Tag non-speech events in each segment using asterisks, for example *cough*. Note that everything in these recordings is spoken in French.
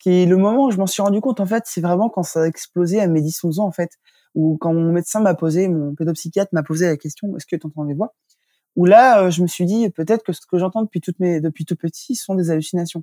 qui est le moment où je m'en suis rendu compte, en fait, c'est vraiment quand ça a explosé à mes 10-11 ans, en fait, ou quand mon médecin m'a posé, mon pédopsychiatre m'a posé la question, est-ce que tu entends des voix? Où là, je me suis dit, peut-être que ce que j'entends depuis, toutes mes, depuis tout petit sont des hallucinations.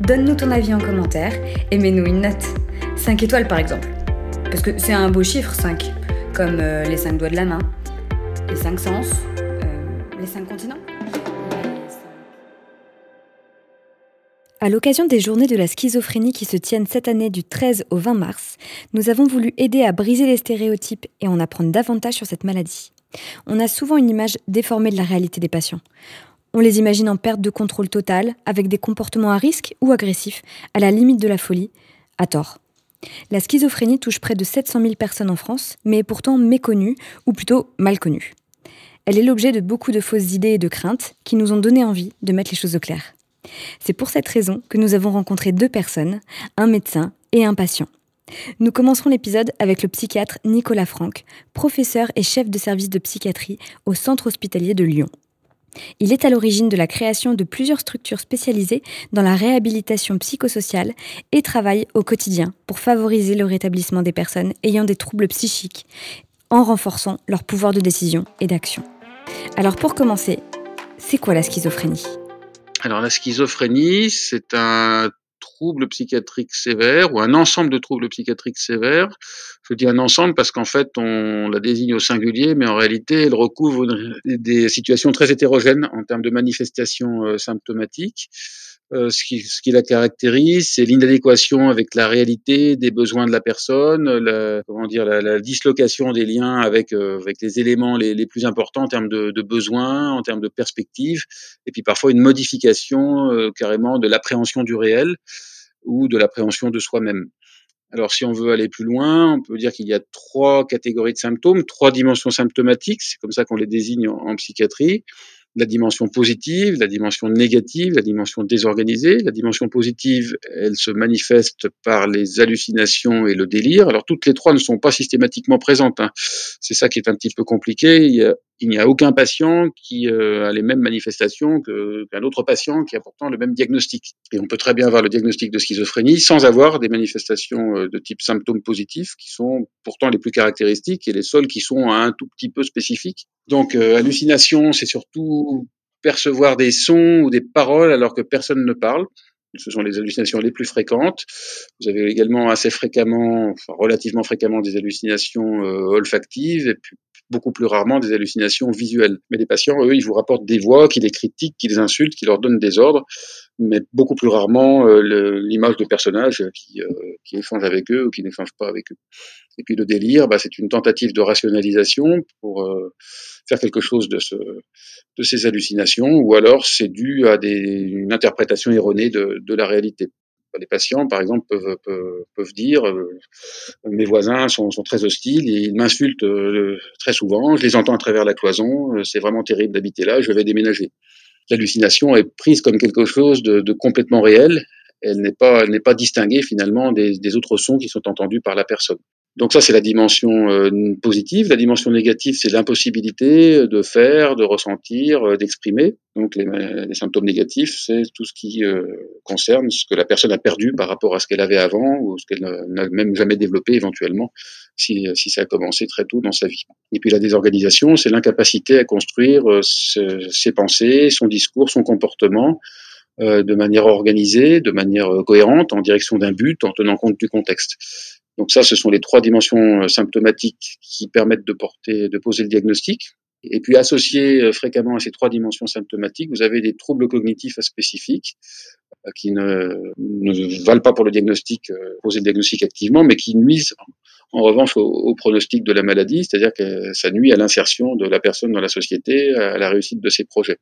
donne-nous ton avis en commentaire et mets-nous une note. 5 étoiles par exemple. Parce que c'est un beau chiffre 5, comme euh, les 5 doigts de la main, les 5 sens, euh, les 5 continents. À l'occasion des journées de la schizophrénie qui se tiennent cette année du 13 au 20 mars, nous avons voulu aider à briser les stéréotypes et en apprendre davantage sur cette maladie. On a souvent une image déformée de la réalité des patients. On les imagine en perte de contrôle total, avec des comportements à risque ou agressifs, à la limite de la folie, à tort. La schizophrénie touche près de 700 000 personnes en France, mais est pourtant méconnue, ou plutôt mal connue. Elle est l'objet de beaucoup de fausses idées et de craintes qui nous ont donné envie de mettre les choses au clair. C'est pour cette raison que nous avons rencontré deux personnes, un médecin et un patient. Nous commencerons l'épisode avec le psychiatre Nicolas Franck, professeur et chef de service de psychiatrie au centre hospitalier de Lyon. Il est à l'origine de la création de plusieurs structures spécialisées dans la réhabilitation psychosociale et travaille au quotidien pour favoriser le rétablissement des personnes ayant des troubles psychiques en renforçant leur pouvoir de décision et d'action. Alors pour commencer, c'est quoi la schizophrénie? Alors la schizophrénie, c'est un trouble psychiatrique sévère ou un ensemble de troubles psychiatriques sévères. Je dis un ensemble parce qu'en fait, on la désigne au singulier, mais en réalité, elle recouvre des situations très hétérogènes en termes de manifestations euh, symptomatiques. Euh, ce, qui, ce, qui, la caractérise, c'est l'inadéquation avec la réalité des besoins de la personne, la, comment dire, la, la dislocation des liens avec, euh, avec les éléments les, les, plus importants en termes de, de, besoins, en termes de perspectives, et puis parfois une modification euh, carrément de l'appréhension du réel ou de l'appréhension de soi-même. Alors, si on veut aller plus loin, on peut dire qu'il y a trois catégories de symptômes, trois dimensions symptomatiques, c'est comme ça qu'on les désigne en, en psychiatrie la dimension positive, la dimension négative, la dimension désorganisée. La dimension positive, elle se manifeste par les hallucinations et le délire. Alors toutes les trois ne sont pas systématiquement présentes. Hein. C'est ça qui est un petit peu compliqué. N'y a, aucun patient qui euh, a les mêmes manifestations qu'un autre patient qui a pourtant le même diagnostic. Et on peut très bien avoir le diagnostic de schizophrénie sans avoir des manifestations euh, de type symptômes positifs qui sont pourtant les plus caractéristiques et les seuls qui sont un tout petit peu spécifiques. Donc euh, hallucination, c'est surtout percevoir des sons ou des paroles alors que personne ne parle. Ce sont les hallucinations les plus fréquentes. Vous avez également assez fréquemment, enfin relativement fréquemment, des hallucinations euh, olfactives et puis beaucoup plus rarement des hallucinations visuelles. Mais les patients, eux, ils vous rapportent des voix qui les critiquent, qui les insultent, qui leur donnent des ordres, mais beaucoup plus rarement euh, l'image de personnages qui, euh, qui échangent avec eux ou qui n'échangent pas avec eux. Et puis le délire, bah, c'est une tentative de rationalisation pour euh, faire quelque chose de, ce, de ces hallucinations, ou alors c'est dû à des, une interprétation erronée de, de la réalité les patients, par exemple, peuvent, peuvent, peuvent dire euh, mes voisins sont, sont, très hostiles, et ils m'insultent euh, très souvent, je les entends à travers la cloison, euh, c'est vraiment terrible d'habiter là, je vais déménager. L'hallucination est prise comme quelque chose de, de complètement réel, elle n'est pas, elle pas distinguée finalement des autres sons qui sont entendus par la personne. Donc ça, c'est la dimension euh, positive. La dimension négative, c'est l'impossibilité de faire, de ressentir, euh, d'exprimer. Donc les, les, symptômes négatifs, c'est tout ce qui euh, concerne ce que la personne a perdu par rapport à ce qu'elle avait avant ou ce qu'elle n'a même jamais développé éventuellement si, si ça a commencé très tôt dans sa vie. Et puis la désorganisation, c'est l'incapacité à construire ses pensées, son discours, son comportement de manière organisée, de manière cohérente, en direction d'un but, en tenant compte du contexte. Donc ça, ce sont les trois dimensions euh, symptomatiques qui permettent de porter, de poser le diagnostic. Et puis associé fréquemment à ces trois dimensions symptomatiques, vous avez des troubles cognitifs spécifiques qui ne, valent pas pour le diagnostic, poser le diagnostic activement, mais qui nuisent en revanche au, pronostic de la maladie, c'est-à-dire que ça nuit à l'insertion de la personne dans la société, à la réussite de ses projets.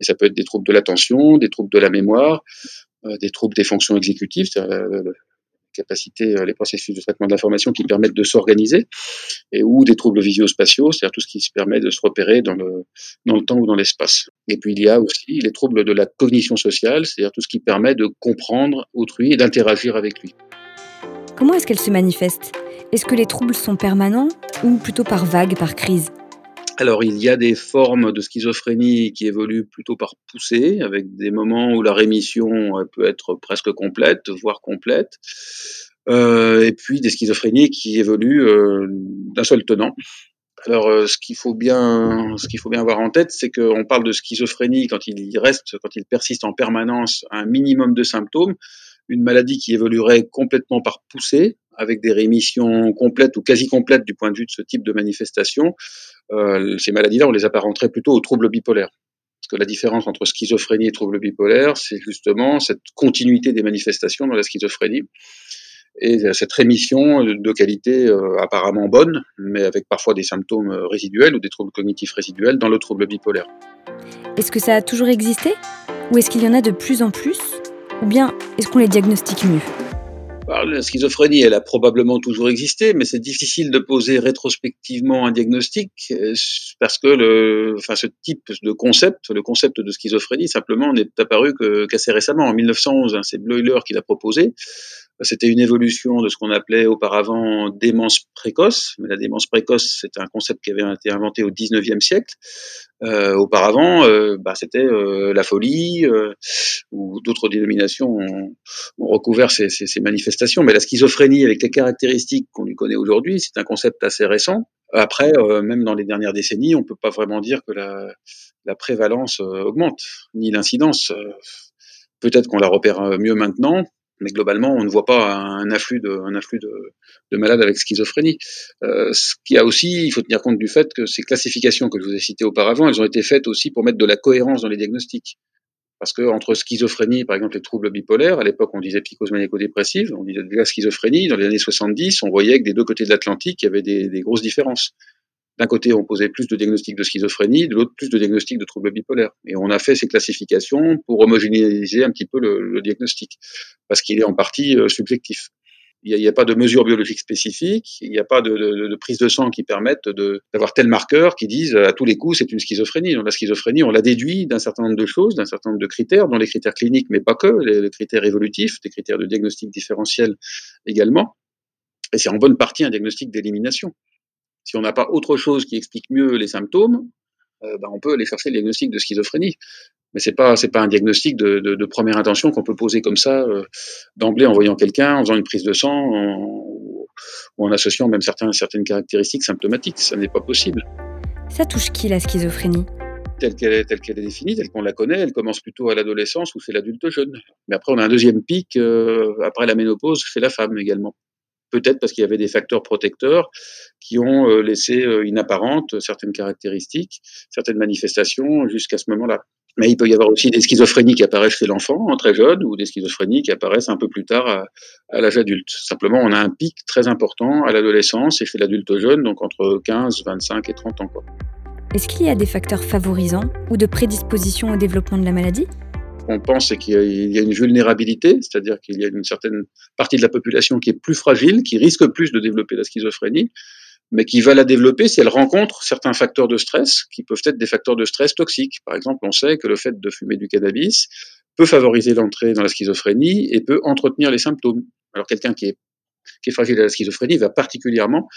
Et ça peut être des troubles de l'attention, des troubles de la mémoire, euh, des troubles des fonctions exécutives, capacité, euh, les processus de traitement de l'information qui permettent de s'organiser, et ou des troubles visio-spatiaux, c'est-à-dire tout ce qui se permet de se repérer dans le, dans le temps ou dans l'espace. Et puis il y a aussi les troubles de la cognition sociale, c'est-à-dire tout ce qui permet de comprendre autrui et d'interagir avec lui. Comment est-ce qu'elle se manifeste? Est-ce que les troubles sont permanents ou plutôt par vagues, par crise? Alors, il y a des formes de schizophrénie qui évoluent plutôt par poussée, avec des moments où la rémission peut être presque complète, voire complète, euh, et puis des schizophrénies qui évoluent euh, d'un seul tenant. Alors, euh, ce qu'il faut bien, ce qu'il faut bien avoir en tête, c'est qu'on parle de schizophrénie quand il reste, quand il persiste en permanence un minimum de symptômes, une maladie qui évoluerait complètement par poussée, avec des rémissions complètes ou quasi complètes du point de vue de ce type de manifestation, euh, ces maladies-là, on les apparenterait plutôt aux troubles bipolaires. Parce que la différence entre schizophrénie et trouble bipolaire, c'est justement cette continuité des manifestations dans la schizophrénie et cette rémission de qualité euh, apparemment bonne, mais avec parfois des symptômes résiduels ou des troubles cognitifs résiduels dans le trouble bipolaire. Est-ce que ça a toujours existé? Ou est-ce qu'il y en a de plus en plus? Ou bien est-ce qu'on les diagnostique mieux? La schizophrénie, elle a probablement toujours existé, mais c'est difficile de poser rétrospectivement un diagnostic euh, parce que ce type de concept, le concept de schizophrénie, simplement n'est apparu qu'assez récemment, en 1911. Hein, c'est Bleuler qui l'a proposé. C'était une évolution de ce qu'on appelait auparavant démence précoce. Mais la démence précoce, c'est un concept qui avait été inventé au 19e siècle. Euh, auparavant, euh, bah, c'était euh, la folie euh, ou d'autres dénominations ont, ont recouvert ces, ces, ces, manifestations. Mais la schizophrénie, avec les caractéristiques qu'on lui connaît aujourd'hui, c'est un concept assez récent. Après, euh, même dans les dernières décennies, on peut pas vraiment dire que la, la prévalence augmente, ni l'incidence. Peut-être qu'on la repère mieux maintenant, mais globalement, on ne voit pas un afflux de, un afflux de, de malades avec schizophrénie. Euh, ce qui a aussi, il faut tenir compte du fait que ces classifications que je vous ai citées auparavant, elles ont été faites aussi pour mettre de la cohérence dans les diagnostics. Parce que entre schizophrénie, par exemple, les troubles bipolaires, à l'époque on disait psychose maniaco-dépressive, on disait déjà schizophrénie. Dans les années 70, on voyait que des deux côtés de l'Atlantique, il y avait des, des grosses différences. D'un côté, on posait plus de diagnostics de schizophrénie, de l'autre, plus de diagnostics de troubles bipolaires. Et on a fait ces classifications pour homogénéiser un petit peu le, diagnostic, parce qu'il est en partie euh, subjectif. Il n'y a, pas de mesure biologique spécifique, il n'y a pas de, prise de sang qui permette d'avoir tel marqueur qui disent à tous les coups c'est une schizophrénie. Donc la schizophrénie, on l'a déduit d'un certain nombre de choses, d'un certain nombre de critères, dont les critères cliniques, mais pas que, les, les critères évolutifs, des critères de diagnostic différentiel également. Et c'est en bonne partie un diagnostic d'élimination. Si on n'a pas autre chose qui explique mieux les symptômes, euh, ben on peut aller chercher le diagnostic de schizophrénie. Mais c'est pas c'est pas un diagnostic de, de, de première intention qu'on peut poser comme ça euh, d'emblée en voyant quelqu'un, en faisant une prise de sang, en, ou en associant même certains, certaines caractéristiques symptomatiques. Ça n'est pas possible. Ça touche qui la schizophrénie? Telle qu'elle est, telle qu'elle est définie, telle qu'on la connaît, elle commence plutôt à l'adolescence ou c'est l'adulte jeune. Mais après, on a un deuxième pic euh, après la ménopause chez la femme également peut-être parce qu'il y avait des facteurs protecteurs qui ont euh, laissé euh, inapparentes certaines caractéristiques, certaines manifestations jusqu'à ce moment-là. Mais il peut y avoir aussi des schizophrénies qui apparaissent chez l'enfant, très jeune, ou des schizophrénies qui apparaissent un peu plus tard à, à l'âge adulte. Simplement, on a un pic très important à l'adolescence et chez l'adulte jeune, donc entre 15, 25 et 30 ans. Est-ce qu'il y a des facteurs favorisants ou de prédisposition au développement de la maladie? Qu'on pense, qu'il y a une vulnérabilité, c'est-à-dire qu'il y a une certaine partie de la population qui est plus fragile, qui risque plus de développer la schizophrénie, mais qui va la développer si elle rencontre certains facteurs de stress, qui peuvent être des facteurs de stress toxiques. Par exemple, on sait que le fait de fumer du cannabis peut favoriser l'entrée dans la schizophrénie et peut entretenir les symptômes. Alors quelqu'un qui est fragile à la schizophrénie va particulièrement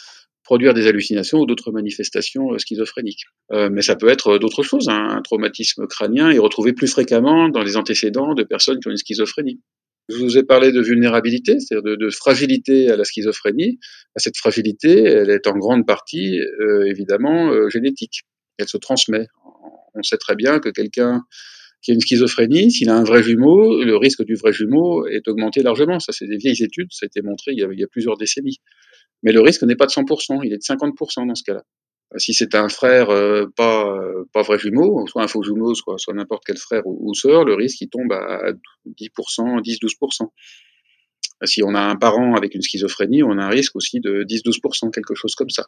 produire des hallucinations ou d'autres manifestations euh, schizophréniques. Euh, mais ça peut être euh, d'autres choses. Hein. Un traumatisme crânien est retrouvé plus fréquemment dans les antécédents de personnes qui ont une schizophrénie. Je vous ai parlé de vulnérabilité, c'est-à-dire de, fragilité à la schizophrénie. Cette fragilité, elle est en grande partie évidemment génétique. Elle se transmet. On sait très bien que quelqu'un qui a une schizophrénie, s'il a un vrai jumeau, le risque du vrai jumeau est augmenté largement. Ça, c'est des vieilles études, ça a été montré il y a plusieurs décennies. Mais le risque n'est pas de 100%, il est de 50% dans ce cas-là. Si c'est un frère pas pas vrai jumeau, soit un faux jumeau, soit, n'importe quel frère ou, sœur, le risque il tombe à 10%, 10-12%. Si on a un parent avec une schizophrénie, on a un risque aussi de 10-12%, quelque chose comme ça.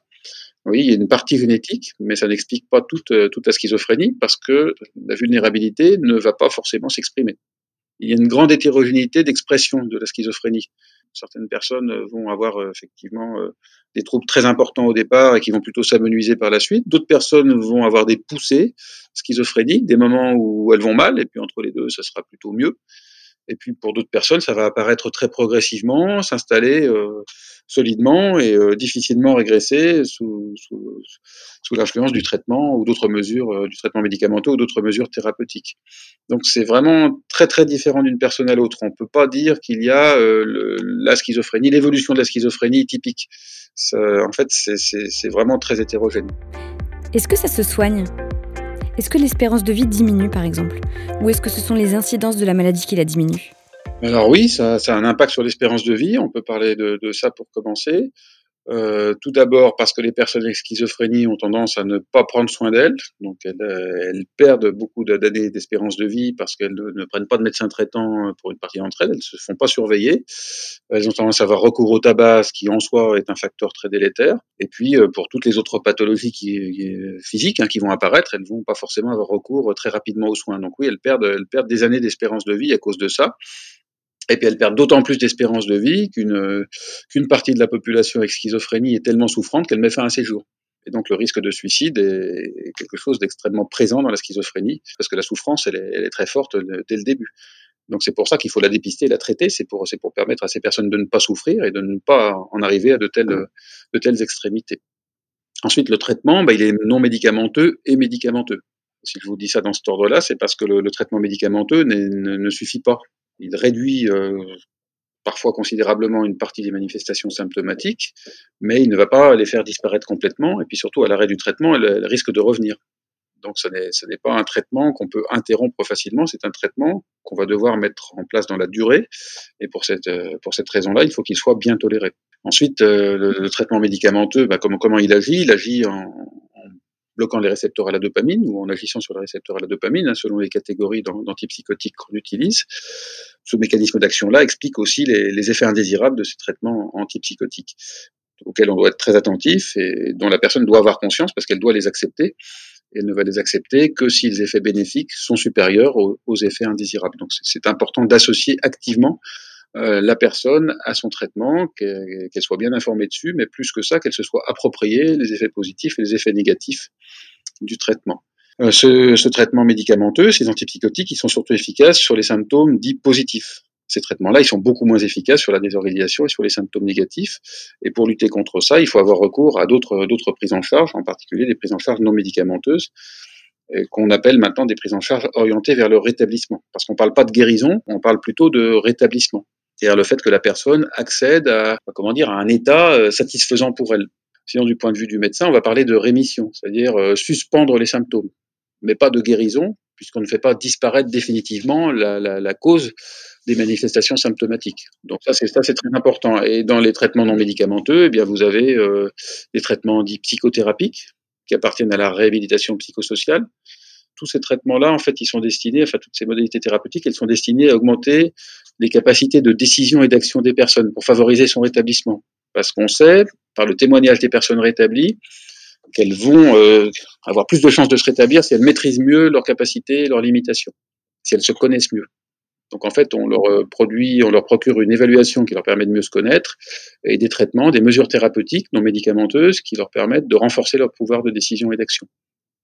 Oui, il y a une partie génétique, mais ça n'explique pas toute, toute la schizophrénie parce que la vulnérabilité ne va pas forcément s'exprimer. Il y a une grande hétérogénéité d'expression de la schizophrénie. Certaines personnes vont avoir euh, effectivement euh, des troubles très importants au départ et qui vont plutôt s'amenuiser par la suite. D'autres personnes vont avoir des poussées schizophréniques, des moments où elles vont mal, et puis entre les deux, ça sera plutôt mieux. Et puis pour d'autres personnes, ça va apparaître très progressivement, s'installer euh, solidement et euh, difficilement régresser sous, l'influence du traitement ou d'autres mesures, euh, du traitement médicamenteux ou d'autres mesures thérapeutiques. Donc c'est vraiment très très différent d'une personne à l'autre. On ne peut pas dire qu'il y a la schizophrénie, l'évolution de la schizophrénie typique. En fait, c'est vraiment très hétérogène. Est-ce que ça se soigne? Est-ce que l'espérance de vie diminue par exemple? Ou est-ce que ce sont les incidences de la maladie qui la diminuent? Alors oui, ça, a un impact sur l'espérance de vie, on peut parler de ça pour commencer. Euh, tout d'abord parce que les personnes avec schizophrénie ont tendance à ne pas prendre soin d'elles, donc elles, elles, perdent beaucoup d'années d'espérance de vie parce qu'elles ne prennent pas de médecin traitant pour une partie d'entre elles, elles ne se font pas surveiller, elles ont tendance à avoir recours au tabac, ce qui en soi est un facteur très délétère, et puis euh, pour toutes les autres pathologies physiques hein, qui vont apparaître, elles vont pas forcément avoir recours très rapidement aux soins. Donc oui, elles perdent, elles perdent des années d'espérance de vie à cause de ça. Et puis elles perdent d'autant plus d'espérance de vie qu'une qu'une partie de la population avec schizophrénie est tellement souffrante qu'elle met fin à ses jours. Et donc le risque de suicide est quelque chose d'extrêmement présent dans la schizophrénie, parce que la souffrance, elle est, très forte dès le début. Donc c'est pour ça qu'il faut la dépister la traiter, c'est pour, pour permettre à ces personnes de ne pas souffrir et de ne pas en arriver à de telles, de telles extrémités. Ensuite, le traitement, bah, il est non médicamenteux et médicamenteux. Si je vous dis ça dans cet ordre-là, c'est parce que le, le traitement médicamenteux ne, ne, suffit pas il réduit euh, parfois considérablement une partie des manifestations symptomatiques, mais il ne va pas les faire disparaître complètement, et puis surtout à l'arrêt du traitement, elles risquent de revenir. Donc ce n'est pas un traitement qu'on peut interrompre facilement, c'est un traitement qu'on va devoir mettre en place dans la durée, et pour cette, pour cette raison-là, il faut qu'il soit bien toléré. Ensuite, euh, le, le, traitement médicamenteux, bah, comment, comment il agit? Il agit en, bloquant les récepteurs à la dopamine ou en agissant sur les récepteurs à la dopamine, hein, selon les catégories d'antipsychotiques qu'on utilise. Ce mécanisme d'action-là explique aussi les, effets indésirables de ces traitements antipsychotiques, auxquels on doit être très attentif et dont la personne doit avoir conscience parce qu'elle doit les accepter. Elle ne va les accepter que si les effets bénéfiques sont supérieurs aux, aux effets indésirables. Donc c'est important d'associer activement euh, la personne à son traitement, qu'elle qu soit bien informée dessus, mais plus que ça, qu'elle se soit appropriée les effets positifs et les effets négatifs du traitement. Euh, ce, ce, traitement médicamenteux, ces antipsychotiques, ils sont surtout efficaces sur les symptômes dits positifs. Ces traitements-là, ils sont beaucoup moins efficaces sur la désorganisation et sur les symptômes négatifs. Et pour lutter contre ça, il faut avoir recours à d'autres prises en charge, en particulier des prises en charge non médicamenteuses, qu'on appelle maintenant des prises en charge orientées vers le rétablissement. Parce qu'on ne parle pas de guérison, on parle plutôt de rétablissement c'est-à-dire le fait que la personne accède à, comment dire, à un état euh, satisfaisant pour elle. Sinon, du point de vue du médecin, on va parler de rémission, c'est-à-dire euh, suspendre les symptômes, mais pas de guérison, puisqu'on ne fait pas disparaître définitivement la, cause des manifestations symptomatiques. Donc ça, c'est ça, c'est très important. Et dans les traitements non médicamenteux, eh bien, vous avez euh, des traitements dits psychothérapiques qui appartiennent à la réhabilitation psychosociale. Tous ces traitements-là, en fait, ils sont destinés, enfin, toutes ces modalités thérapeutiques, elles sont destinées à augmenter les capacités de décision et d'action des personnes pour favoriser son rétablissement. Parce qu'on sait, par le témoignage des personnes rétablies, qu'elles vont euh, avoir plus de chances de se rétablir si elles maîtrisent mieux leurs capacités leurs limitations, si elles se connaissent mieux. Donc en fait, on leur euh, produit, on leur procure une évaluation qui leur permet de mieux se connaître et des traitements, des mesures thérapeutiques non médicamenteuses qui leur permettent de renforcer leur pouvoir de décision et d'action.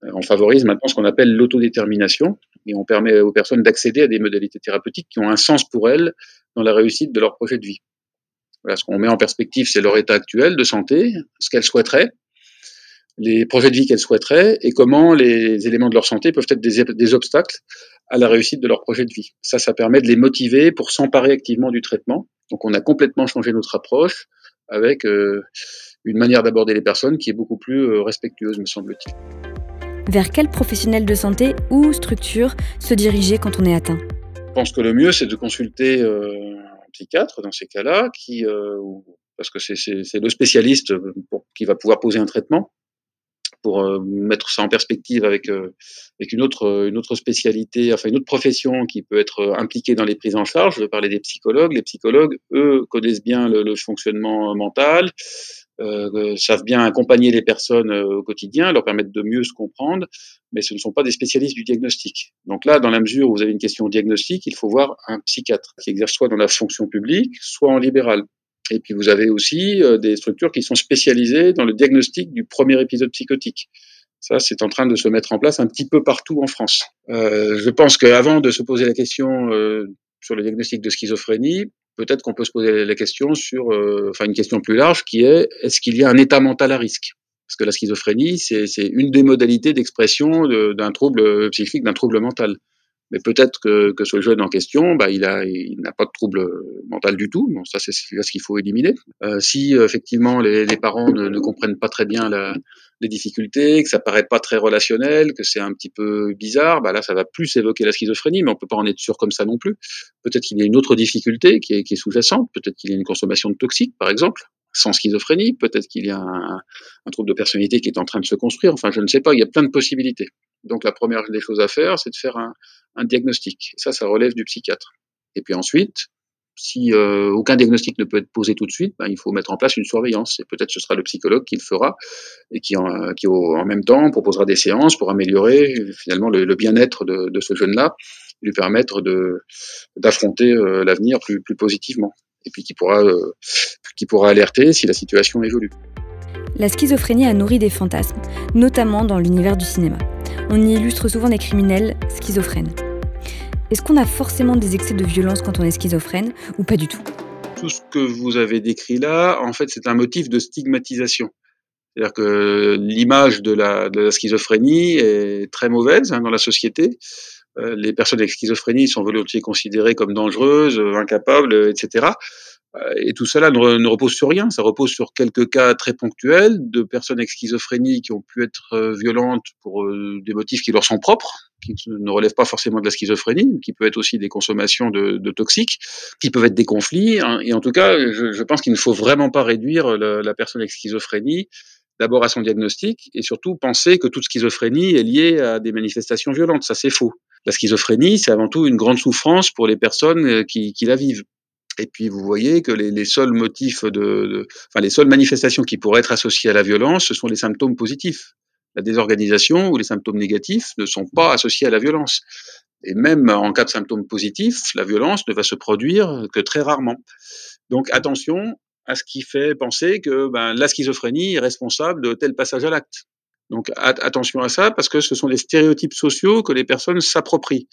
Euh, on favorise maintenant ce qu'on appelle l'autodétermination et on permet aux personnes d'accéder à des modalités thérapeutiques qui ont un sens pour elles dans la réussite de leur projet de vie. Voilà, ce qu'on met en perspective, c'est leur état actuel de santé, ce qu'elles souhaiteraient, les projets de vie qu'elles souhaiteraient et comment les éléments de leur santé peuvent être des, obstacles à la réussite de leur projet de vie. Ça, ça permet de les motiver pour s'emparer activement du traitement. Donc on a complètement changé notre approche avec euh, une manière d'aborder les personnes qui est beaucoup plus euh, respectueuse, me semble-t-il vers quel professionnel de santé ou structure se diriger quand on est atteint? Je pense que le mieux, c'est de consulter euh, un psychiatre dans ces cas-là, euh, parce que c'est le spécialiste pour, qui va pouvoir poser un traitement pour euh, mettre ça en perspective avec, euh, une, autre, spécialité, enfin une autre profession qui peut être impliquée dans les prises en charge. Je veux parler des psychologues. Les psychologues, eux, connaissent bien le fonctionnement mental, euh, savent bien accompagner les personnes au quotidien, leur permettre de mieux se comprendre, mais ce ne sont pas des spécialistes du diagnostic. Donc là, dans la mesure où vous avez une question diagnostique, il faut voir un psychiatre qui exerce soit dans la fonction publique, soit en libéral. Et puis vous avez aussi euh, des structures qui sont spécialisées dans le diagnostic du premier épisode psychotique. Ça, c'est en train de se mettre en place un petit peu partout en France. Euh, je pense qu'avant de se poser la question euh, sur le diagnostic de schizophrénie, peut-être qu'on peut se poser la question sur, euh, enfin une question plus large, qui est est-ce qu'il y a un état mental à risque? Parce que la schizophrénie, c'est une des modalités d'expression d'un trouble psychique, d'un trouble mental mais peut-être que, que, ce jeune en question, bah, il a, il n'a pas de trouble mental du tout. Bon, ça, c'est ce qu'il faut éliminer. Euh, si effectivement les, les parents ne, ne, comprennent pas très bien la, les difficultés, que ça paraît pas très relationnel, que c'est un petit peu bizarre, bah là, ça va plus évoquer la schizophrénie, mais on peut pas en être sûr comme ça non plus. Peut-être qu'il y a une autre difficulté qui est, qui est sous-jacente. Peut-être qu'il y a une consommation de toxiques, par exemple sans schizophrénie, peut-être qu'il y a un, un, trouble de personnalité qui est en train de se construire, enfin je ne sais pas, il y a plein de possibilités. Donc la première des choses à faire, c'est de faire un, diagnostic. Ça, ça relève du psychiatre. Et puis ensuite, si euh, aucun diagnostic ne peut être posé tout de suite, ben, il faut mettre en place une surveillance. Et peut-être ce sera le psychologue qui le fera et qui, en, même temps proposera des séances pour améliorer finalement le, bien-être de, ce jeune-là, lui permettre d'affronter euh, l'avenir plus, positivement. Et puis euh, qui pourra alerter si la situation évolue. La schizophrénie a nourri des fantasmes, notamment dans l'univers du cinéma. On y illustre souvent des criminels schizophrènes. Est-ce qu'on a forcément des excès de violence quand on est schizophrène ou pas du tout? Tout ce que vous avez décrit là, en fait, c'est un motif de stigmatisation. C'est-à-dire que l'image de la, schizophrénie est très mauvaise hein, dans la société. Euh, les personnes avec schizophrénie sont volontiers considérées comme dangereuses, incapables, etc. Et tout cela ne, repose sur rien, ça repose sur quelques cas très ponctuels de personnes avec schizophrénie qui ont pu être violentes pour des motifs qui leur sont propres, qui ne relèvent pas forcément de la schizophrénie, qui peuvent être aussi des consommations de, toxiques, qui peuvent être des conflits. Hein, et en tout cas, je, pense qu'il ne faut vraiment pas réduire la, personne avec schizophrénie d'abord à son diagnostic et surtout penser que toute schizophrénie est liée à des manifestations violentes. Ça, c'est faux. La schizophrénie, c'est avant tout une grande souffrance pour les personnes qui la vivent. Et puis vous voyez que les, seuls motifs de, de, enfin les seules manifestations qui pourraient être associées à la violence, ce sont les symptômes positifs. La désorganisation ou les symptômes négatifs ne sont pas associés à la violence. Et même en cas de symptômes positifs, la violence ne va se produire que très rarement. Donc attention à ce qui fait penser que ben, la schizophrénie est responsable de tel passage à l'acte. Donc attention à ça parce que ce sont des stéréotypes sociaux que les personnes s'approprient.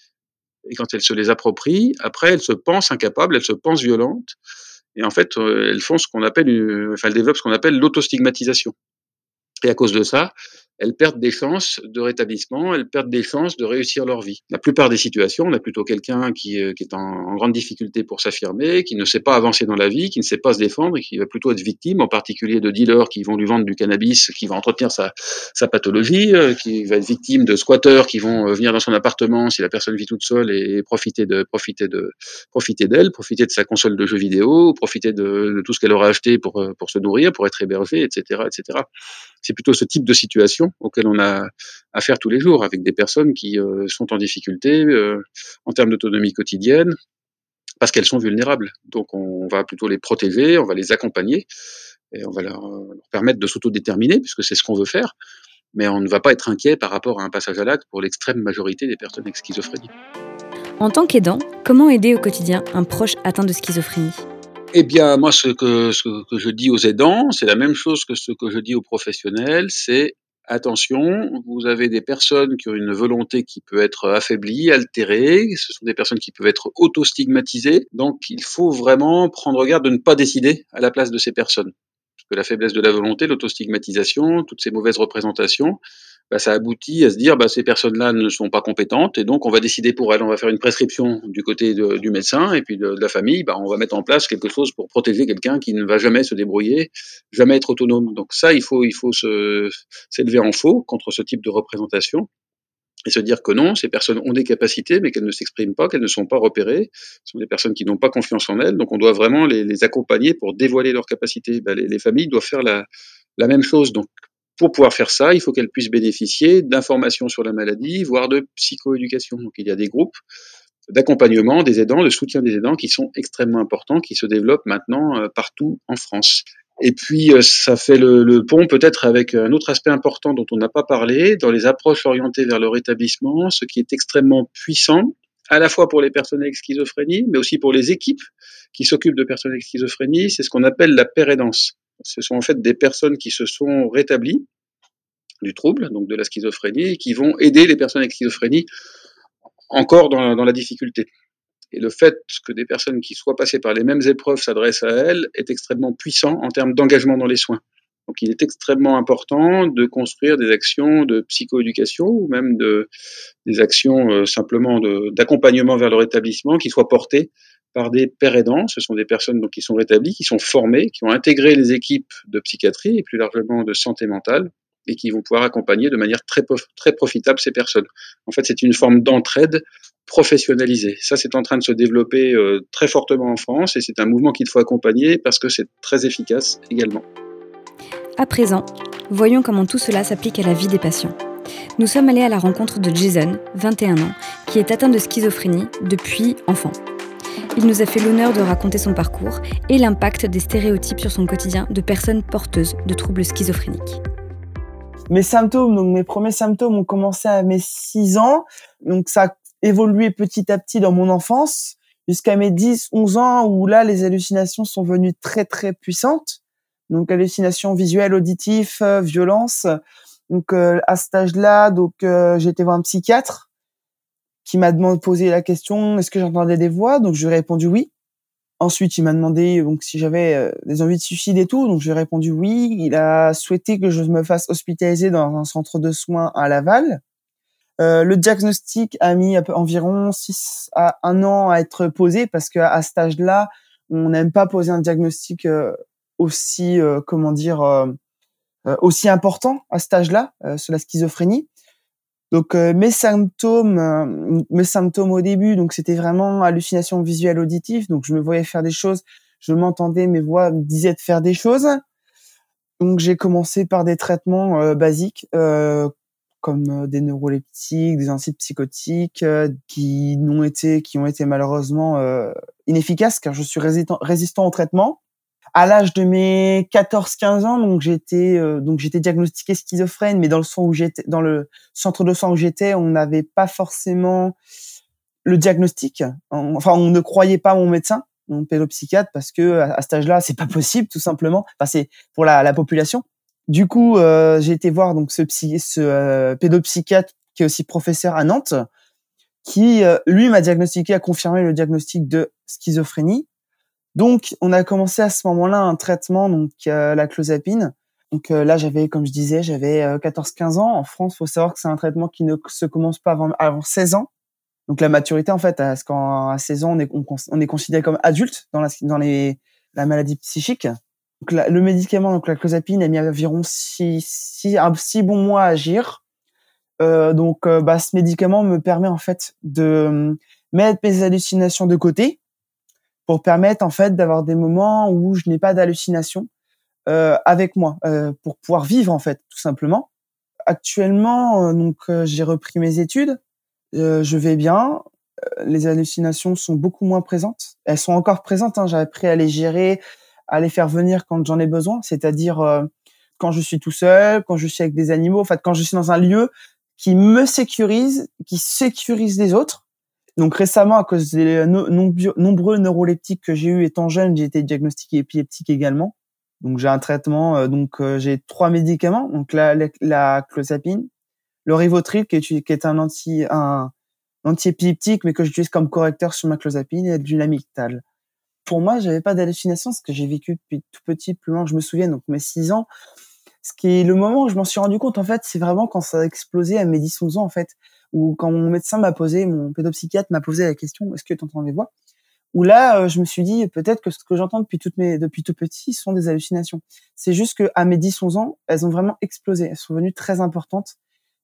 Et quand elles se les approprient, après, elles se pensent incapables, elles se pensent violentes. Et en fait, euh, elles font ce qu'on appelle, enfin, elles développent ce qu'on appelle l'autostigmatisation. Et à cause de ça, elles perdent des chances de rétablissement, elles perdent des chances de réussir leur vie. La plupart des situations, on a plutôt quelqu'un qui, euh, est en, grande difficulté pour s'affirmer, qui ne sait pas avancer dans la vie, qui ne sait pas se défendre qui va plutôt être victime, en particulier de dealers qui vont lui vendre du cannabis, qui va entretenir sa, pathologie, euh, qui va être victime de squatteurs qui vont euh, venir dans son appartement si la personne vit toute seule et profiter de profiter de profiter d'elle, profiter de sa console de jeux vidéo, profiter de, de tout ce qu'elle aura acheté pour pour se nourrir, pour être hébergée, etc., etc. C'est plutôt ce type de situation auxquelles on a affaire tous les jours, avec des personnes qui euh, sont en difficulté euh, en termes d'autonomie quotidienne, parce qu'elles sont vulnérables. Donc on va plutôt les protéger, on va les accompagner, et on va leur, leur permettre de s'autodéterminer, puisque c'est ce qu'on veut faire, mais on ne va pas être inquiet par rapport à un passage à l'acte pour l'extrême majorité des personnes avec schizophrénie. En tant qu'aidant, comment aider au quotidien un proche atteint de schizophrénie? Eh bien, moi, ce que, ce que je dis aux aidants, c'est la même chose que ce que je dis aux professionnels, c'est attention, vous avez des personnes qui ont une volonté qui peut être affaiblie, altérée, ce sont des personnes qui peuvent être auto-stigmatisées, donc il faut vraiment prendre garde de ne pas décider à la place de ces personnes. Parce que la faiblesse de la volonté, l'autostigmatisation, toutes ces mauvaises représentations, bah, ça aboutit à se dire bah, ces personnes-là ne sont pas compétentes et donc on va décider pour elles, on va faire une prescription du côté du médecin et puis de, la famille, bah, on va mettre en place quelque chose pour protéger quelqu'un qui ne va jamais se débrouiller, jamais être autonome. Donc ça, il faut, il faut s'élever en faux contre ce type de représentation et se dire que non, ces personnes ont des capacités, mais qu'elles ne s'expriment pas, qu'elles ne sont pas repérées. Ce sont des personnes qui n'ont pas confiance en elles, donc on doit vraiment les, les accompagner pour dévoiler leurs capacités. Ben, les, les, familles doivent faire la, la même chose. Donc pour pouvoir faire ça, il faut qu'elles puissent bénéficier d'informations sur la maladie, voire de psychoéducation. Donc il y a des groupes d'accompagnement des aidants, de soutien des aidants qui sont extrêmement importants, qui se développent maintenant euh, partout en France. Et puis, euh, ça fait le, pont peut-être avec un autre aspect important dont on n'a pas parlé, dans les approches orientées vers le rétablissement, ce qui est extrêmement puissant, à la fois pour les personnes avec schizophrénie, mais aussi pour les équipes qui s'occupent de personnes avec schizophrénie, c'est ce qu'on appelle la pérédance. Ce sont en fait des personnes qui se sont rétablies du trouble, donc de la schizophrénie, qui vont aider les personnes avec schizophrénie encore dans, la difficulté. Et le fait que des personnes qui soient passées par les mêmes épreuves s'adressent à elles est extrêmement puissant en termes d'engagement dans les soins. Donc il est extrêmement important de construire des actions de psychoéducation ou même de, des actions euh, simplement d'accompagnement vers le rétablissement qui soient portées par des pères aidants. Ce sont des personnes donc, qui sont rétablies, qui sont formées, qui ont intégré les équipes de psychiatrie et plus largement de santé mentale et qui vont pouvoir accompagner de manière très, très profitable ces personnes. En fait, c'est une forme d'entraide professionnalisée. Ça, c'est en train de se développer euh, très fortement en France et c'est un mouvement qu'il faut accompagner parce que c'est très efficace également. À présent, voyons comment tout cela s'applique à la vie des patients. Nous sommes allés à la rencontre de Jason, 21 ans, qui est atteint de schizophrénie depuis enfant. Il nous a fait l'honneur de raconter son parcours et l'impact des stéréotypes sur son quotidien de personnes porteuses de troubles schizophréniques. Mes symptômes, donc mes premiers symptômes ont commencé à mes 6 ans, donc ça a évolué petit à petit dans mon enfance jusqu'à mes 10, 11 ans où là les hallucinations sont venues très très puissantes. Donc hallucinations visuelles, auditives, euh, violence. Donc euh, à cet âge-là, donc euh, j'ai été voir un psychiatre qui m'a demandé posé la question est-ce que j'entendais des voix? Donc je lui ai répondu oui. Ensuite, il m'a demandé donc si j'avais des envies de suicide et tout, donc j'ai répondu oui. Il a souhaité que je me fasse hospitaliser dans un centre de soins à Laval. Euh, le diagnostic a mis environ 6 à 1 an à être posé parce qu'à à cet âge-là, on n'aime pas poser un diagnostic aussi, comment dire, aussi important à cet âge-là, sur la schizophrénie. Donc mes symptômes, mes symptômes au début, donc c'était vraiment hallucination visuelle auditive. Donc je me voyais faire des choses, je m'entendais, mes voix me disaient de faire des choses. Donc j'ai commencé par des traitements basiques comme des neuroleptiques, des antipsychotiques qui n'ont été qui ont été malheureusement inefficaces car je suis résistant, résistant au traitement à l'âge de mes 14-15 ans, donc j'étais euh, donc j'étais diagnostiqué schizophrène, mais dans le où j'étais, dans le centre de soins où j'étais, on n'avait pas forcément le diagnostic. Enfin, on ne croyait pas mon médecin, mon pédopsychiatre, parce que à, cet âge-là, c'est pas possible, tout simplement. Enfin, c'est pour la, la population. Du coup, euh, j'ai été voir donc ce psy, ce euh, pédopsychiatre qui est aussi professeur à Nantes, qui lui m'a diagnostiqué, a confirmé le diagnostic de schizophrénie donc, on a commencé à ce moment-là un traitement, donc euh, la clozapine. Donc euh, là, j'avais, comme je disais, j'avais 14-15 euh, ans. En France, faut savoir que c'est un traitement qui ne se commence pas avant, avant 16 ans. Donc la maturité, en fait, à, à 16 ans, on est, on, est considéré comme adulte dans la, dans les, la maladie psychique. Donc le médicament, donc la clozapine, a mis environ 6 six, six, bons mois à agir. Euh, donc bah, ce médicament me permet en fait de mettre mes hallucinations de côté pour permettre en fait d'avoir des moments où je n'ai pas d'hallucination euh, avec moi, euh, pour pouvoir vivre en fait tout simplement. Actuellement, euh, donc euh, j'ai repris mes études, euh, je vais bien. Les hallucinations sont beaucoup moins présentes. Elles sont encore présentes. Hein, j'ai appris à les gérer, à les faire venir quand j'en ai besoin, c'est-à-dire quand je suis tout seul, quand je suis avec des animaux, en fait quand je suis dans un lieu qui me sécurise, qui sécurise les autres donc récemment, à cause des nombreux neuroleptiques que j'ai eu étant jeune, j'ai été diagnostiqué épileptique également. Donc j'ai un traitement, euh, donc euh, j'ai trois médicaments, donc la, la, clozapine, le rivotril qui est, qui est un anti un antiépileptique mais que j'utilise comme correcteur sur ma clozapine et du lamictal. Pour moi, j'avais pas d'hallucination parce que j'ai vécu depuis tout petit, plus loin je me souviens, donc mes six ans. Ce qui est le moment où je m'en suis rendu compte en fait, c'est vraiment quand ça a explosé à mes 10 11 ans en fait ou quand mon médecin m'a posé, mon pédopsychiatre m'a posé la question, est-ce que tu entends des voix? Où là, euh, je me suis dit, peut-être que ce que j'entends depuis, toutes mes, depuis tout petit sont des hallucinations. C'est juste que à mes 10-11 ans, elles ont vraiment explosé. Elles sont devenues très importantes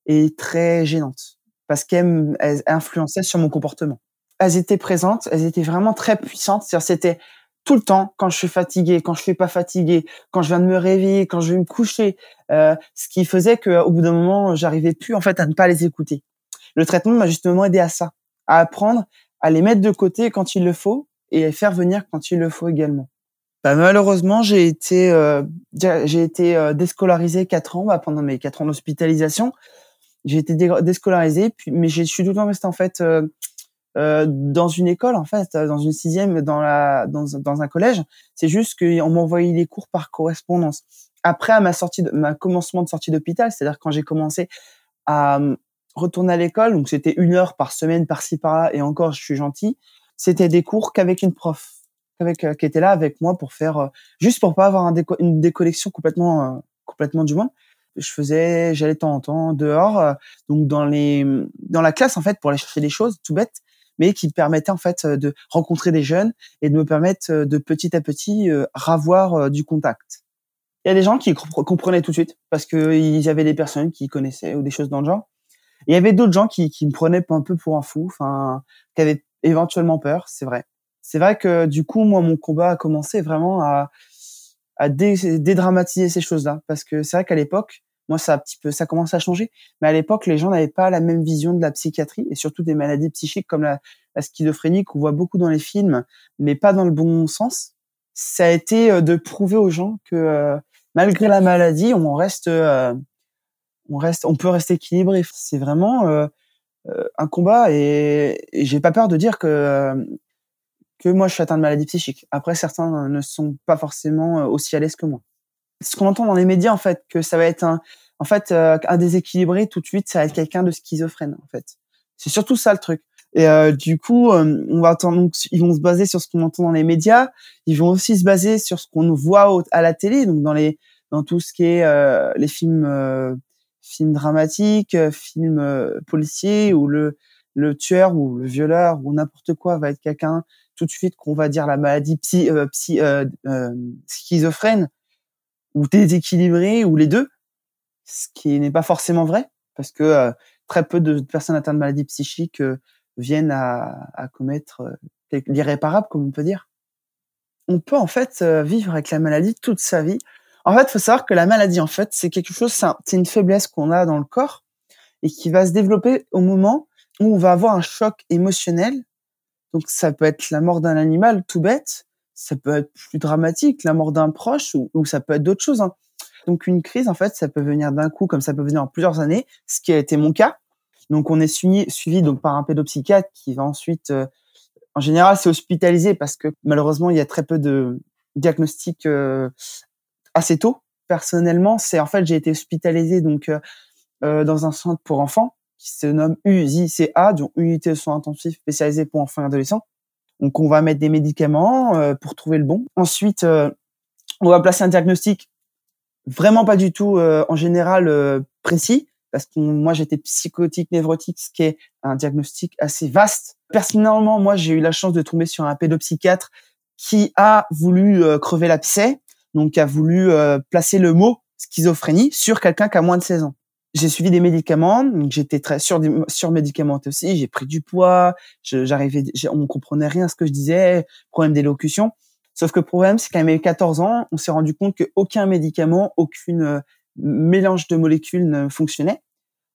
et très gênantes parce qu'elles influençaient sur mon comportement. Elles étaient présentes, elles étaient vraiment très puissantes. C'était tout le temps quand je suis fatigué, quand je suis pas fatigué, quand je viens de me réveiller, quand je vais me coucher, euh, ce qui faisait que au bout d'un moment, j'arrivais plus en fait à ne pas les écouter. Le traitement m'a justement aidé à ça, à apprendre à les mettre de côté quand il le faut et à faire venir quand il le faut également. Bah, malheureusement, j'ai été euh, j'ai été euh, déscolarisé quatre ans bah, pendant mes quatre ans d'hospitalisation. J'ai été déscolarisé, puis mais je suis tout le temps resté en fait euh, euh, dans une école en fait, dans une sixième, dans la dans, dans un collège. C'est juste qu'on m'envoyait les cours par correspondance. Après à ma sortie, de, ma commencement de sortie d'hôpital, c'est-à-dire quand j'ai commencé à retourner à l'école, donc c'était une heure par semaine par-ci par-là, et encore je suis gentil. C'était des cours qu'avec une prof avec, euh, qui était là avec moi pour faire, euh, juste pour pas avoir un une déconnexion complètement, euh, complètement du monde. Je faisais, j'allais de temps en temps dehors, donc dans les, dans la classe en fait pour aller chercher des choses tout bêtes, mais qui me permettaient en fait de rencontrer des jeunes et de me permettre de petit à petit ravoir du contact. Il y a des gens qui comprenaient tout de suite parce que il y avait des personnes qui connaissaient ou des choses dans le genre. Il y avait d'autres gens qui, qui me prenaient un peu pour un fou, enfin, qui avaient éventuellement peur, c'est vrai. C'est vrai que du coup, moi, mon combat a commencé vraiment à, à dédramatiser ces choses-là, parce que c'est vrai qu'à l'époque, moi, ça a un petit peu, ça commence à changer, mais à l'époque, les gens n'avaient pas la même vision de la psychiatrie et surtout des maladies psychiques comme la, schizophrénie qu'on voit beaucoup dans les films, mais pas dans le bon sens. Ça a été euh, de prouver aux gens que euh, malgré la maladie, on reste, euh, on reste, on peut rester équilibré. C'est vraiment un combat et, et j'ai pas peur de dire que que moi je suis atteint de maladie psychique. Après, certains ne sont pas forcément euh, aussi à l'aise que moi. Ce qu'on entend dans les médias, en fait, que ça va être un, en fait, euh, un déséquilibré tout de suite, ça va être quelqu'un de schizophrène, en fait. C'est surtout ça le truc. Et euh, du coup, on va entendre, donc, ils vont se baser sur ce qu'on entend dans les médias. Ils vont aussi se baser sur ce qu'on voit à la télé, donc dans les, dans tout ce qui est les films, films dramatiques, films policiers, où le, le tueur ou le violeur ou n'importe quoi va être quelqu'un tout de suite qu'on va dire la maladie psy, euh, psy euh, euh, schizophrène ou déséquilibrée ou les deux, ce qui n'est pas forcément vrai parce que très peu de personnes atteintes de maladies psychiques viennent à, à commettre l'irréparable, comme on peut dire. On peut en fait vivre avec la maladie toute sa vie. En fait, faut savoir que la maladie, en fait, c'est quelque chose, c'est une faiblesse qu'on a dans le corps et qui va se développer au moment où on va avoir un choc émotionnel donc ça peut être la mort d'un animal tout bête, ça peut être plus dramatique, la mort d'un proche, ou, ça peut être d'autres choses. Hein. Donc une crise, en fait, ça peut venir d'un coup, comme ça peut venir en plusieurs années, ce qui a été mon cas. Donc on est suivi, suivi donc par un pédopsychiatre qui va ensuite, euh, en général, c'est hospitalisé parce que malheureusement il y a très peu de diagnostics euh, assez tôt. Personnellement, c'est en fait j'ai été hospitalisé donc euh, dans un centre pour enfants qui se nomme UZCA, donc unité de soins intensifs spécialisée pour enfants et adolescents. Donc on va mettre des médicaments euh, pour trouver le bon. Ensuite, euh, on va placer un diagnostic vraiment pas du tout euh, en général précis parce que moi j'étais psychotique névrotique, ce qui est un diagnostic assez vaste. Personnellement, moi j'ai eu la chance de tomber sur un pédopsychiatre qui a voulu crever l'abcès, donc a voulu placer le mot schizophrénie sur quelqu'un qui a moins de 16 ans j'ai suivi des médicaments, donc j'étais très sur surmédicamenté aussi, j'ai pris du poids, j'arrivais, on comprenait rien à ce que je disais, problème d'élocution. Sauf que le problème, c'est qu'à mes 14 ans, on s'est rendu compte qu'aucun médicament, aucune euh, mélange de molécules ne fonctionnait.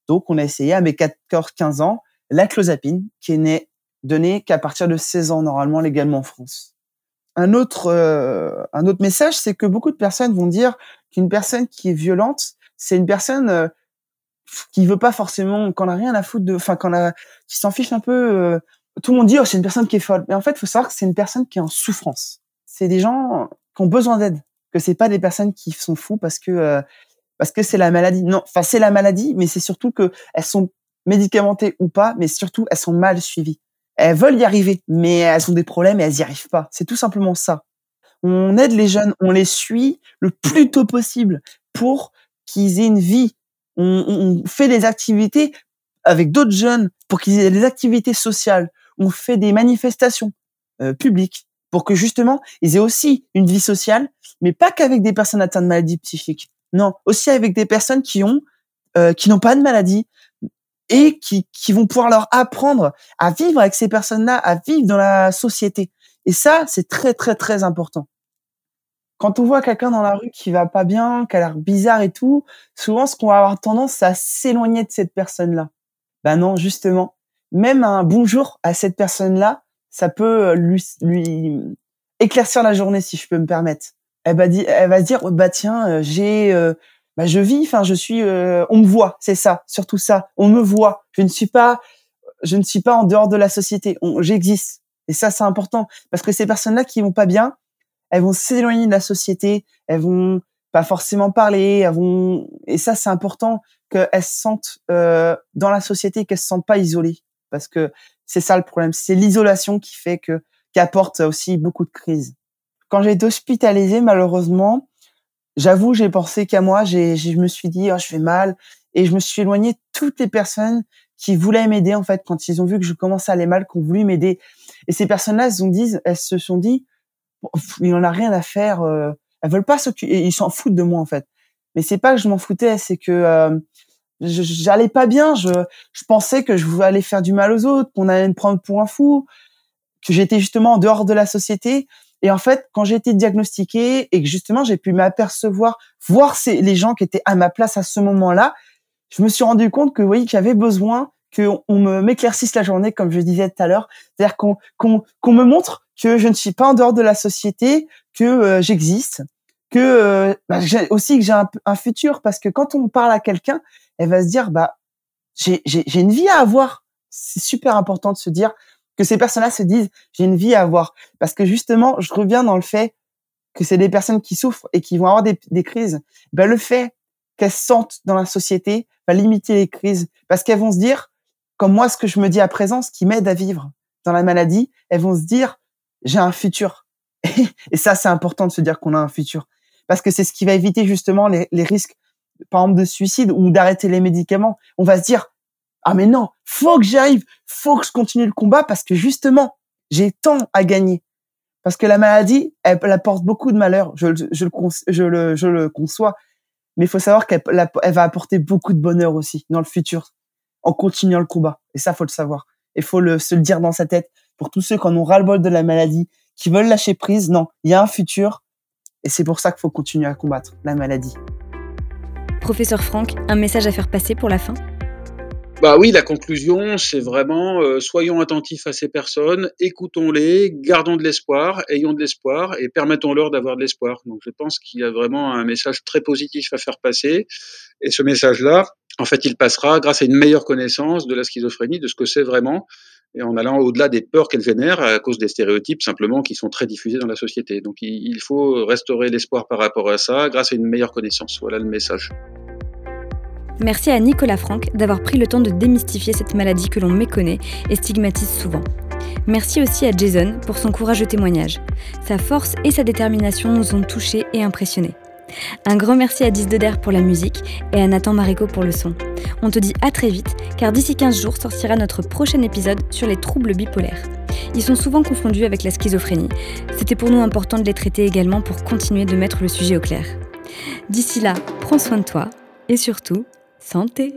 Donc, on a essayé à mes 14-15 ans la clozapine, qui n'est donnée qu'à partir de 16 ans normalement légalement en France. Un autre, euh, un autre message, c'est que beaucoup de personnes vont dire qu'une personne qui est violente, c'est une personne euh, qui veut pas forcément, qu'on a rien à foutre de, enfin, qu'on a, qui s'en fiche un peu. Euh, tout le monde dit, oh, c'est une personne qui est folle. Mais en fait, faut savoir que c'est une personne qui est en souffrance. C'est des gens qui ont besoin d'aide. Que c'est pas des personnes qui sont fous parce que, euh, parce que c'est la maladie. Non, enfin, c'est la maladie, mais c'est surtout que elles sont médicamentées ou pas, mais surtout, elles sont mal suivies. Elles veulent y arriver, mais elles ont des problèmes et elles y arrivent pas. C'est tout simplement ça. On aide les jeunes, on les suit le plus tôt possible pour qu'ils aient une vie on, fait des activités avec d'autres jeunes pour qu'ils aient des activités sociales. On fait des manifestations euh, publiques pour que justement ils aient aussi une vie sociale, mais pas qu'avec des personnes atteintes de maladies psychiques. Non, aussi avec des personnes qui ont euh, qui n'ont pas de maladie et qui, qui vont pouvoir leur apprendre à vivre avec ces personnes-là, à vivre dans la société. Et ça, c'est très, très, très important. Quand on voit quelqu'un dans la rue qui va pas bien, qui a l'air bizarre et tout, souvent, ce qu'on va avoir tendance, à s'éloigner de cette personne-là. Ben non, justement. Même un bonjour à cette personne-là, ça peut lui, lui éclaircir la journée, si je peux me permettre. Elle va, dire, elle va se dire, bah tiens, euh, j'ai, euh, bah je vis, enfin je suis, euh, on me voit, c'est ça, surtout ça, on me voit. Je ne suis pas, je ne suis pas en dehors de la société, j'existe. Et ça, c'est important. Parce que ces personnes-là qui vont pas bien, elles vont s'éloigner de la société, elles vont pas forcément parler, elles vont, et ça, c'est important qu'elles se sentent euh, dans la société, qu'elles se sentent pas isolées, parce que c'est ça le problème, c'est l'isolation qui fait que qui apporte aussi beaucoup de crises. Quand j'ai été hospitalisée, malheureusement, j'avoue, j'ai pensé qu'à moi, j'ai, je me suis dit, oh, je fais mal, et je me suis éloignée de toutes les personnes qui voulaient m'aider en fait quand ils ont vu que je commençais à aller mal, qui ont voulu m'aider. Et ces personnes-là, elles, ont dit, elles se sont dit, il en a rien à faire, euh, elles veulent pas s'occuper, ils s'en foutent de moi en fait. Mais c'est pas que je m'en foutais, c'est que euh, j'allais pas bien. Je, je pensais que je voulais aller faire du mal aux autres, qu'on allait me prendre pour un fou, que j'étais justement en dehors de la société. Et en fait, quand j'ai été diagnostiquée et que justement j'ai pu m'apercevoir, voir les gens qui étaient à ma place à ce moment-là, je me suis rendu compte que oui, j'avais besoin qu'on on me m'éclaircisse la journée, comme je disais tout à l'heure, c'est-à-dire qu'on qu'on qu'on me montre que je ne suis pas en dehors de la société, que euh, j'existe, que euh, bah, aussi que j'ai un, un, futur, parce que quand on parle à quelqu'un, elle va se dire bah j'ai j'ai une vie à avoir. C'est super important de se dire que ces personnes-là se disent j'ai une vie à avoir, parce que justement, je reviens dans le fait que c'est des personnes qui souffrent et qui vont avoir des, crises. Ben le fait qu'elles se sentent dans la société va limiter les crises, parce qu'elles vont se dire comme moi, ce que je me dis à présent, ce qui m'aide à vivre dans la maladie, elles vont se dire, j'ai un futur. *laughs* et ça, c'est important de se dire qu'on a un futur. Parce que c'est ce qui va éviter justement les risques, par exemple, de suicide ou d'arrêter les médicaments. On va se dire, ah mais non, faut que j'arrive, faut que je continue le combat parce que justement, j'ai tant à gagner. Parce que la maladie, elle, apporte beaucoup de malheur, je, le, conçois, mais il faut savoir qu'elle elle va apporter beaucoup de bonheur aussi dans le futur en continuant le combat. Et ça, faut le savoir. Il faut le, se le dire dans sa tête. Pour tous ceux qui en ont ras-le-bol de la maladie, qui veulent lâcher prise, non, il y a un futur. Et c'est pour ça qu'il faut continuer à combattre la maladie. Professeur Franck, un message à faire passer pour la fin? Bah oui, la conclusion, c'est vraiment euh, soyons attentifs à ces personnes, écoutons-les, gardons de l'espoir, ayons de l'espoir et permettons-leur d'avoir de l'espoir. Donc je pense qu'il y a vraiment un message très positif à faire passer. Et ce message-là, en fait, il passera grâce à une meilleure connaissance de la schizophrénie, de ce que c'est vraiment, et en allant au-delà des peurs qu'elle génère à cause des stéréotypes simplement qui sont très diffusés dans la société. Donc il faut restaurer l'espoir par rapport à ça grâce à une meilleure connaissance. Voilà le message. Merci à Nicolas Franck d'avoir pris le temps de démystifier cette maladie que l'on méconnaît et stigmatise souvent. Merci aussi à Jason pour son courageux témoignage. Sa force et sa détermination nous ont touchés et impressionnés. Un grand merci à 10 Deder pour la musique et à Nathan Marico pour le son. On te dit à très vite, car d'ici 15 jours sortira notre prochain épisode sur les troubles bipolaires. Ils sont souvent confondus avec la schizophrénie. C'était pour nous important de les traiter également pour continuer de mettre le sujet au clair. D'ici là, prends soin de toi et surtout, santé